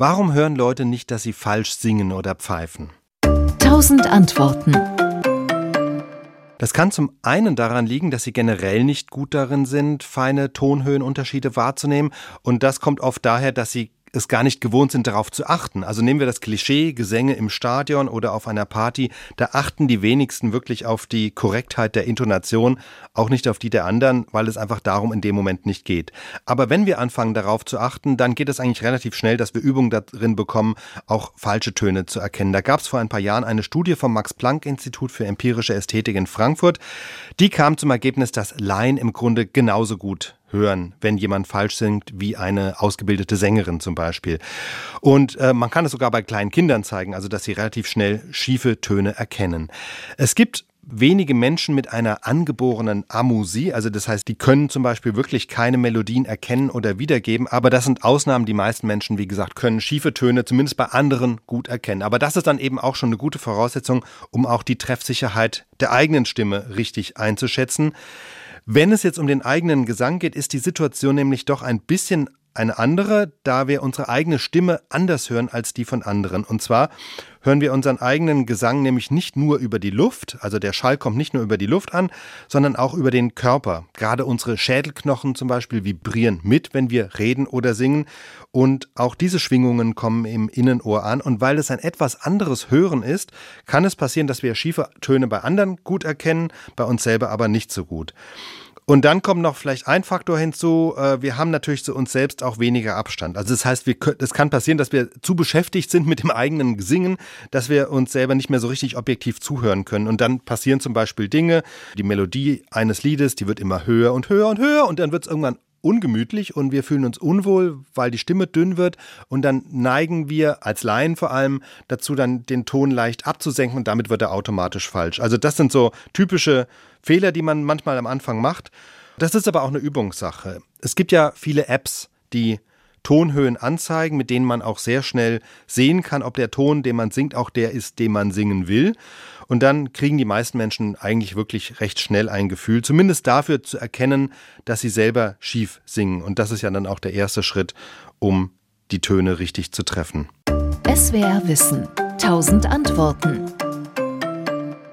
Warum hören Leute nicht, dass sie falsch singen oder pfeifen? Tausend Antworten. Das kann zum einen daran liegen, dass sie generell nicht gut darin sind, feine Tonhöhenunterschiede wahrzunehmen. Und das kommt oft daher, dass sie es gar nicht gewohnt sind, darauf zu achten. Also nehmen wir das Klischee, Gesänge im Stadion oder auf einer Party, da achten die wenigsten wirklich auf die Korrektheit der Intonation, auch nicht auf die der anderen, weil es einfach darum in dem Moment nicht geht. Aber wenn wir anfangen darauf zu achten, dann geht es eigentlich relativ schnell, dass wir Übungen darin bekommen, auch falsche Töne zu erkennen. Da gab es vor ein paar Jahren eine Studie vom Max-Planck-Institut für empirische Ästhetik in Frankfurt. Die kam zum Ergebnis, dass Laien im Grunde genauso gut hören, wenn jemand falsch singt, wie eine ausgebildete Sängerin zum Beispiel. Und äh, man kann es sogar bei kleinen Kindern zeigen, also dass sie relativ schnell schiefe Töne erkennen. Es gibt wenige Menschen mit einer angeborenen Amusie, also das heißt, die können zum Beispiel wirklich keine Melodien erkennen oder wiedergeben, aber das sind Ausnahmen. Die meisten Menschen, wie gesagt, können schiefe Töne zumindest bei anderen gut erkennen. Aber das ist dann eben auch schon eine gute Voraussetzung, um auch die Treffsicherheit der eigenen Stimme richtig einzuschätzen. Wenn es jetzt um den eigenen Gesang geht, ist die Situation nämlich doch ein bisschen eine andere, da wir unsere eigene Stimme anders hören als die von anderen. Und zwar hören wir unseren eigenen Gesang nämlich nicht nur über die Luft, also der Schall kommt nicht nur über die Luft an, sondern auch über den Körper. Gerade unsere Schädelknochen zum Beispiel vibrieren mit, wenn wir reden oder singen. Und auch diese Schwingungen kommen im Innenohr an. Und weil es ein etwas anderes Hören ist, kann es passieren, dass wir schiefe Töne bei anderen gut erkennen, bei uns selber aber nicht so gut. Und dann kommt noch vielleicht ein Faktor hinzu, äh, wir haben natürlich zu uns selbst auch weniger Abstand. Also das heißt, es kann passieren, dass wir zu beschäftigt sind mit dem eigenen Singen, dass wir uns selber nicht mehr so richtig objektiv zuhören können. Und dann passieren zum Beispiel Dinge, die Melodie eines Liedes, die wird immer höher und höher und höher und dann wird es irgendwann ungemütlich und wir fühlen uns unwohl, weil die Stimme dünn wird und dann neigen wir als Laien vor allem dazu, dann den Ton leicht abzusenken und damit wird er automatisch falsch. Also das sind so typische Fehler, die man manchmal am Anfang macht. Das ist aber auch eine Übungssache. Es gibt ja viele Apps, die Tonhöhen anzeigen, mit denen man auch sehr schnell sehen kann, ob der Ton, den man singt, auch der ist, den man singen will. Und dann kriegen die meisten Menschen eigentlich wirklich recht schnell ein Gefühl, zumindest dafür zu erkennen, dass sie selber schief singen. Und das ist ja dann auch der erste Schritt, um die Töne richtig zu treffen. SWR Wissen. Tausend Antworten.